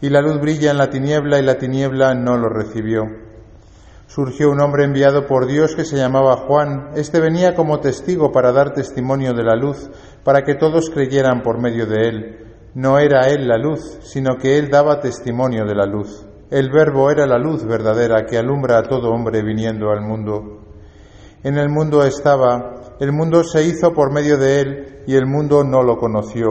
y la luz brilla en la tiniebla y la tiniebla no lo recibió. Surgió un hombre enviado por Dios que se llamaba Juan. Este venía como testigo para dar testimonio de la luz, para que todos creyeran por medio de él. No era él la luz, sino que él daba testimonio de la luz. El verbo era la luz verdadera que alumbra a todo hombre viniendo al mundo. En el mundo estaba, el mundo se hizo por medio de él, y el mundo no lo conoció.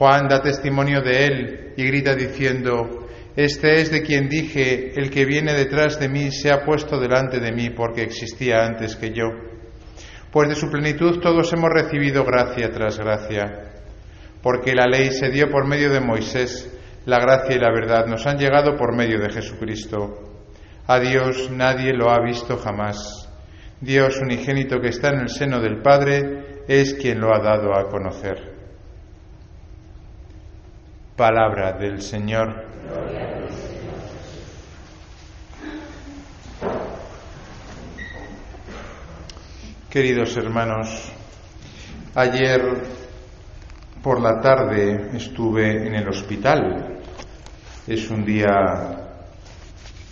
Juan da testimonio de él y grita diciendo, Este es de quien dije, el que viene detrás de mí se ha puesto delante de mí porque existía antes que yo. Pues de su plenitud todos hemos recibido gracia tras gracia. Porque la ley se dio por medio de Moisés, la gracia y la verdad nos han llegado por medio de Jesucristo. A Dios nadie lo ha visto jamás. Dios unigénito que está en el seno del Padre es quien lo ha dado a conocer. Palabra del Señor. Queridos hermanos, ayer por la tarde estuve en el hospital. Es un día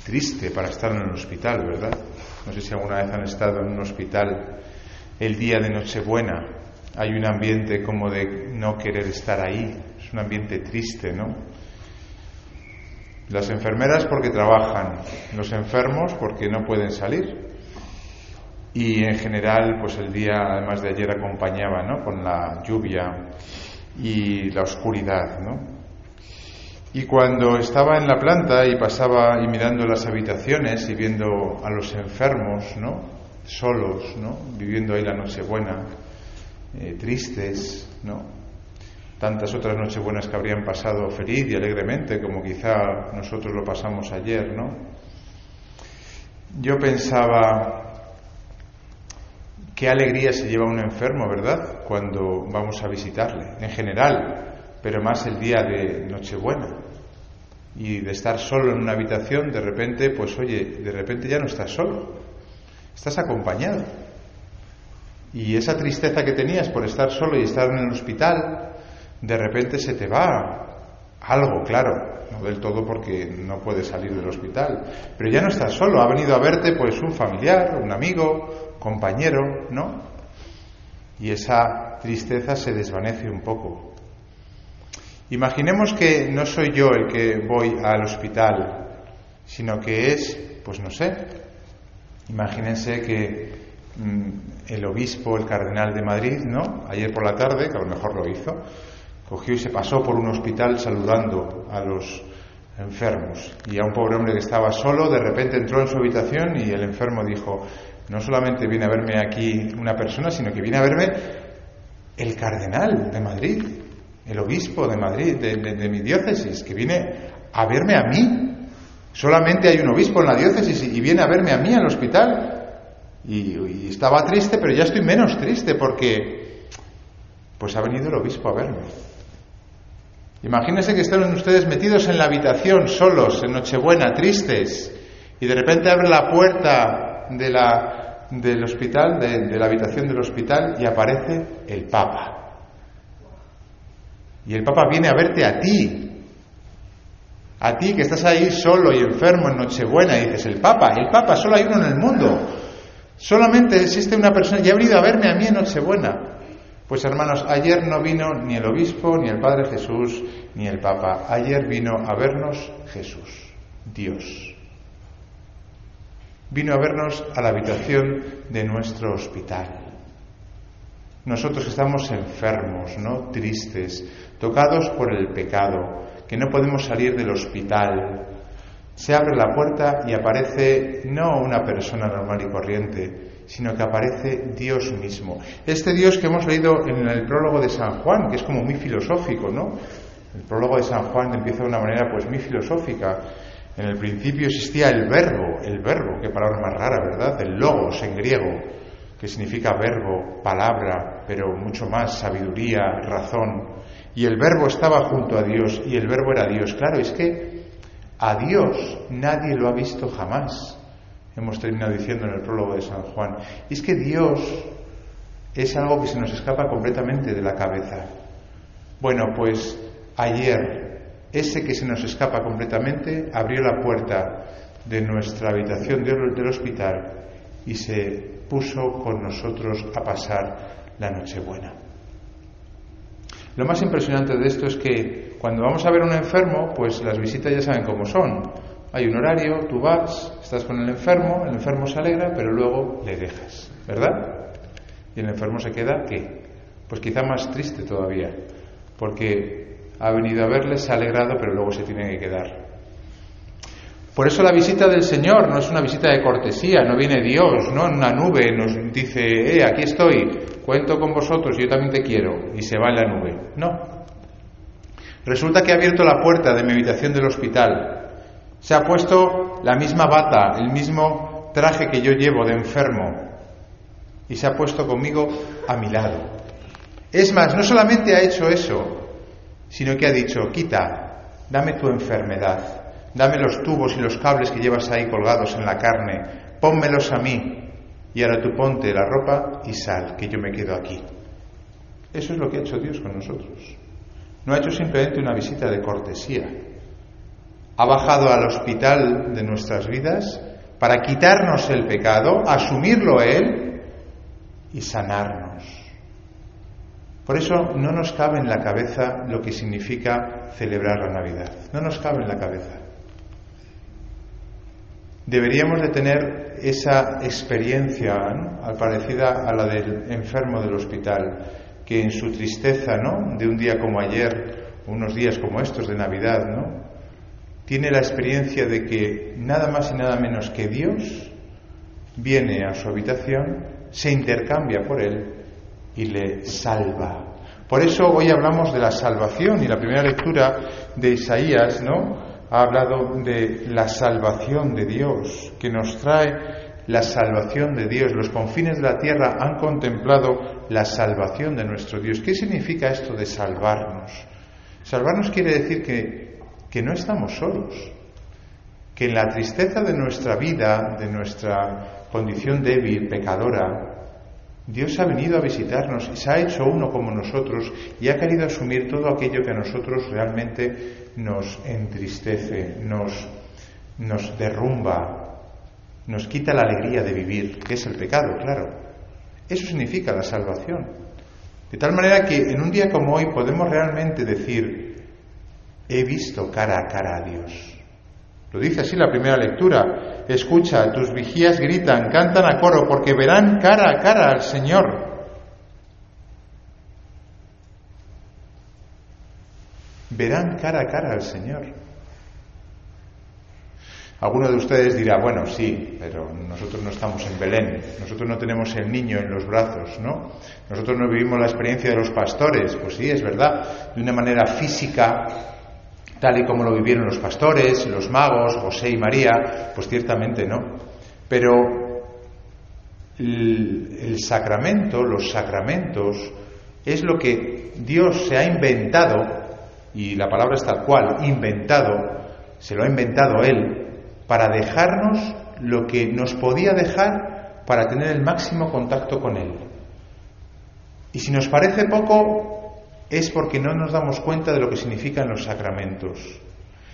triste para estar en el hospital, ¿verdad? No sé si alguna vez han estado en un hospital el día de Nochebuena. Hay un ambiente como de no querer estar ahí, es un ambiente triste, ¿no? Las enfermeras porque trabajan, los enfermos porque no pueden salir. Y en general, pues el día, además de ayer, acompañaba, ¿no? Con la lluvia y la oscuridad, ¿no? Y cuando estaba en la planta y pasaba y mirando las habitaciones y viendo a los enfermos, ¿no? Solos, ¿no? Viviendo ahí la Nochebuena, eh, tristes, ¿no? tantas otras Nochebuenas que habrían pasado feliz y alegremente, como quizá nosotros lo pasamos ayer, ¿no? Yo pensaba, qué alegría se lleva un enfermo, ¿verdad? Cuando vamos a visitarle, en general, pero más el día de Nochebuena. Y de estar solo en una habitación, de repente, pues oye, de repente ya no estás solo, estás acompañado. Y esa tristeza que tenías por estar solo y estar en el hospital, de repente se te va algo, claro, no del todo porque no puedes salir del hospital, pero ya no estás solo, ha venido a verte pues un familiar, un amigo, compañero, ¿no? Y esa tristeza se desvanece un poco. Imaginemos que no soy yo el que voy al hospital, sino que es, pues no sé, imagínense que mm, el obispo, el cardenal de Madrid, ¿no? Ayer por la tarde, que a lo mejor lo hizo, cogió y se pasó por un hospital saludando a los enfermos. Y a un pobre hombre que estaba solo, de repente entró en su habitación y el enfermo dijo, no solamente viene a verme aquí una persona, sino que viene a verme el cardenal de Madrid, el obispo de Madrid, de, mi diócesis, que viene a verme a mí. Solamente hay un obispo en la diócesis y viene a verme a mí al hospital. Y estaba triste, pero ya estoy menos triste porque pues ha venido el obispo a verme. Imagínense que están ustedes metidos en la habitación solos, en Nochebuena, tristes, y de repente abre la puerta de la, del hospital, de, la habitación del hospital, y aparece el Papa. Y el Papa viene a verte a ti, a ti que estás ahí solo y enfermo en Nochebuena, y dices, el Papa, el Papa, solo hay uno en el mundo. Solamente existe una persona y ha venido a verme a mí en Nochebuena. Pues hermanos, ayer no vino ni el obispo, ni el Padre Jesús, ni el Papa. Ayer vino a vernos Jesús, Dios. Vino a vernos a la habitación de nuestro hospital. Nosotros estamos enfermos, ¿no? Tristes, tocados por el pecado, que no podemos salir del hospital. Se abre la puerta y aparece no una persona normal y corriente, sino que aparece Dios mismo. Este Dios que hemos leído en el prólogo de San Juan, que es como muy filosófico, ¿no? El prólogo de San Juan empieza de una manera pues muy filosófica. En el principio existía el verbo, el verbo, qué palabra más rara, ¿verdad? El logos en griego, que significa verbo, palabra, pero mucho más sabiduría, razón. Y el verbo estaba junto a Dios y el verbo era Dios. Claro, es que a Dios nadie lo ha visto jamás hemos terminado diciendo en el prólogo de San Juan. Y es que Dios es algo que se nos escapa completamente de la cabeza. Bueno, pues ayer ese que se nos escapa completamente abrió la puerta de nuestra habitación del hospital y se puso con nosotros a pasar la Nochebuena. Lo más impresionante de esto es que cuando vamos a ver a un enfermo, pues las visitas ya saben cómo son. Hay un horario, tú vas, estás con el enfermo, el enfermo se alegra, pero luego le dejas, ¿verdad? Y el enfermo se queda, ¿qué? Pues quizá más triste todavía, porque ha venido a verle, se ha alegrado, pero luego se tiene que quedar. Por eso la visita del Señor no es una visita de cortesía, no viene Dios, ¿no? En una nube nos dice, eh, aquí estoy, cuento con vosotros, yo también te quiero, y se va en la nube. No. Resulta que ha abierto la puerta de mi habitación del hospital se ha puesto la misma bata, el mismo traje que yo llevo de enfermo y se ha puesto conmigo a mi lado. Es más, no solamente ha hecho eso, sino que ha dicho, quita, dame tu enfermedad, dame los tubos y los cables que llevas ahí colgados en la carne, pónmelos a mí y ahora tú ponte la ropa y sal, que yo me quedo aquí. Eso es lo que ha hecho Dios con nosotros. No ha hecho simplemente una visita de cortesía, ha bajado al hospital de nuestras vidas para quitarnos el pecado, asumirlo Él y sanarnos. Por eso no nos cabe en la cabeza lo que significa celebrar la Navidad. No nos cabe en la cabeza. Deberíamos de tener esa experiencia al parecida a la del enfermo del hospital, que en su tristeza, ¿no? De un día como ayer, unos días como estos de Navidad, ¿no? tiene la experiencia de que nada más y nada menos que Dios viene a su habitación, se intercambia por él y le salva. Por eso hoy hablamos de la salvación y la primera lectura de Isaías, ¿no? Ha hablado de la salvación de Dios, que nos trae la salvación de Dios. Los confines de la tierra han contemplado la salvación de nuestro Dios. ¿Qué significa esto de salvarnos? Salvarnos quiere decir que que no estamos solos, que en la tristeza de nuestra vida, de nuestra condición débil, pecadora, Dios ha venido a visitarnos y se ha hecho uno como nosotros y ha querido asumir todo aquello que a nosotros realmente nos entristece, nos, nos derrumba, nos quita la alegría de vivir, que es el pecado, claro. Eso significa la salvación. De tal manera que en un día como hoy podemos realmente decir, he visto cara a cara a Dios. Lo dice así la primera lectura. Escucha, tus vigías gritan, cantan a coro, porque verán cara a cara al Señor. Verán cara a cara al Señor. Alguno de ustedes dirá, bueno, sí, pero nosotros no estamos en Belén, nosotros no tenemos el niño en los brazos, ¿no? Nosotros no vivimos la experiencia de los pastores, pues sí, es verdad, de una manera física, tal y como lo vivieron los pastores, los magos, José y María, pues ciertamente no. Pero el, sacramento, los sacramentos, es lo que Dios se ha inventado, y la palabra es tal cual, inventado, se lo ha inventado Él, para dejarnos lo que nos podía dejar para tener el máximo contacto con Él. Y si nos parece poco, es porque no nos damos cuenta de lo que significan los sacramentos.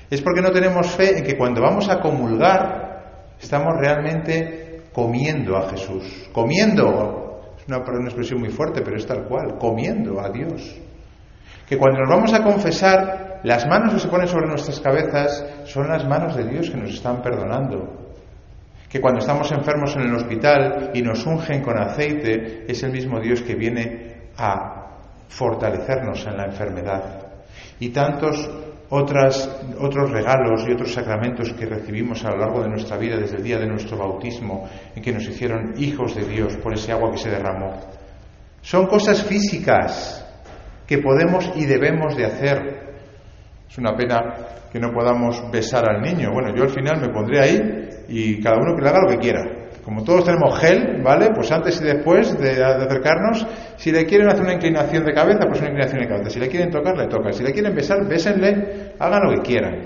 Es porque no tenemos fe en que cuando vamos a comulgar estamos realmente comiendo a Jesús. Comiendo, es una, expresión muy fuerte, pero es tal cual, comiendo a Dios. Que cuando nos vamos a confesar, las manos que se ponen sobre nuestras cabezas son las manos de Dios que nos están perdonando. que cuando estamos enfermos en el hospital y nos ungen con aceite, es el mismo Dios que viene a fortalecernos en la enfermedad. Y tantos otras, otros regalos y otros sacramentos que recibimos a lo largo de nuestra vida, desde el día de nuestro bautismo, en que nos hicieron hijos de Dios por ese agua que se derramó. Son cosas físicas que podemos y debemos de hacer. Es una pena que no podamos besar al niño. Bueno, yo al final me pondré ahí y cada uno que le haga lo que quiera. Como todos tenemos gel, ¿vale? Pues antes y después de, acercarnos, si le quieren hacer una inclinación de cabeza, pues una inclinación de cabeza. Si le quieren tocar, le tocan. Si le quieren besar, bésenle, hagan lo que quieran.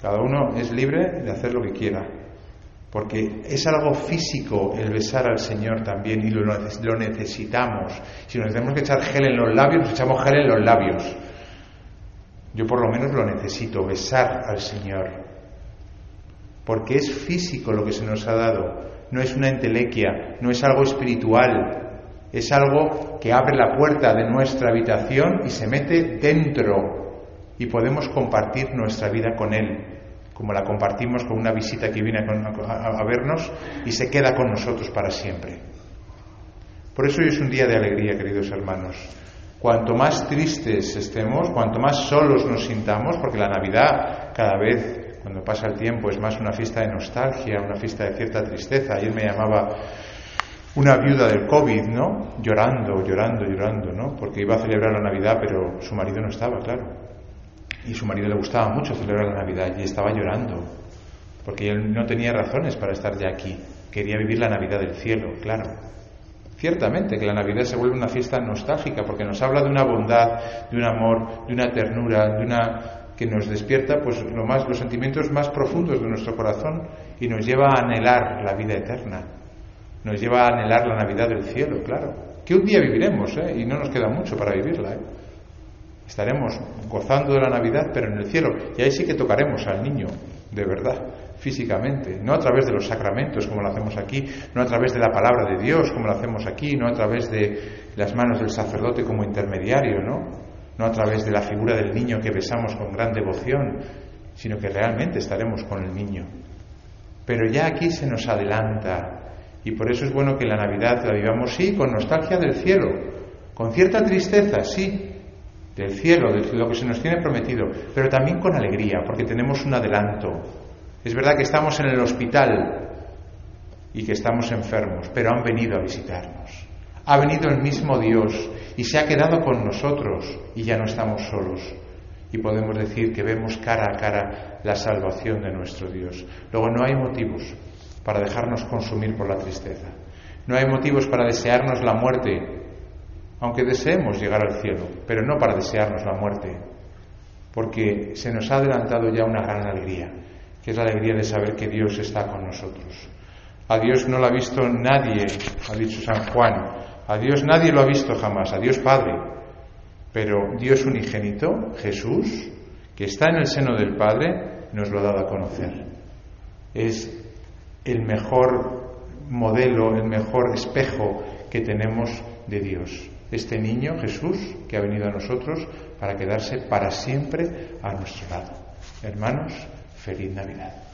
Cada uno es libre de hacer lo que quiera. Porque es algo físico el besar al Señor también y lo, necesitamos. Si nos tenemos que echar gel en los labios, echamos gel en los labios. Yo por lo menos lo necesito, besar al Señor porque es físico lo que se nos ha dado, no es una entelequia, no es algo espiritual, es algo que abre la puerta de nuestra habitación y se mete dentro y podemos compartir nuestra vida con Él, como la compartimos con una visita que viene a, vernos y se queda con nosotros para siempre. Por eso hoy es un día de alegría, queridos hermanos. Cuanto más tristes estemos, cuanto más solos nos sintamos, porque la Navidad cada vez cuando pasa el tiempo es más una fiesta de nostalgia, una fiesta de cierta tristeza. Ayer me llamaba una viuda del COVID, ¿no? Llorando, llorando, llorando, ¿no? Porque iba a celebrar la Navidad, pero su marido no estaba, claro. Y su marido le gustaba mucho celebrar la Navidad y estaba llorando, porque él no tenía razones para estar ya aquí. Quería vivir la Navidad del cielo, claro. Ciertamente que la Navidad se vuelve una fiesta nostálgica porque nos habla de una bondad, de un amor, de una ternura, de una que nos despierta pues lo más, los sentimientos más profundos de nuestro corazón y nos lleva a anhelar la vida eterna, nos lleva a anhelar la Navidad del cielo, claro. Que un día viviremos, ¿eh? y no nos queda mucho para vivirla. ¿eh? Estaremos gozando de la Navidad, pero en el cielo, y ahí sí que tocaremos al niño, de verdad, físicamente, no a través de los sacramentos como lo hacemos aquí, no a través de la palabra de Dios como lo hacemos aquí, no a través de las manos del sacerdote como intermediario, ¿no? no a través de la figura del niño que besamos con gran devoción, sino que realmente estaremos con el niño. Pero ya aquí se nos adelanta y por eso es bueno que la Navidad la vivamos, sí, con nostalgia del cielo, con cierta tristeza, sí, del cielo, de lo que se nos tiene prometido, pero también con alegría, porque tenemos un adelanto. Es verdad que estamos en el hospital y que estamos enfermos, pero han venido a visitarnos. Ha venido el mismo Dios y se ha quedado con nosotros y ya no estamos solos. Y podemos decir que vemos cara a cara la salvación de nuestro Dios. Luego no hay motivos para dejarnos consumir por la tristeza. No hay motivos para desearnos la muerte, aunque deseemos llegar al cielo, pero no para desearnos la muerte, porque se nos ha adelantado ya una gran alegría, que es la alegría de saber que Dios está con nosotros. A Dios no lo ha visto nadie, ha dicho San Juan, a Dios nadie lo ha visto jamás, a Dios Padre. Pero Dios unigénito, Jesús, que está en el seno del Padre, nos lo ha dado a conocer. Es el mejor modelo, el mejor espejo que tenemos de Dios. Este niño, Jesús, que ha venido a nosotros para quedarse para siempre a nuestro lado. Hermanos, feliz Navidad.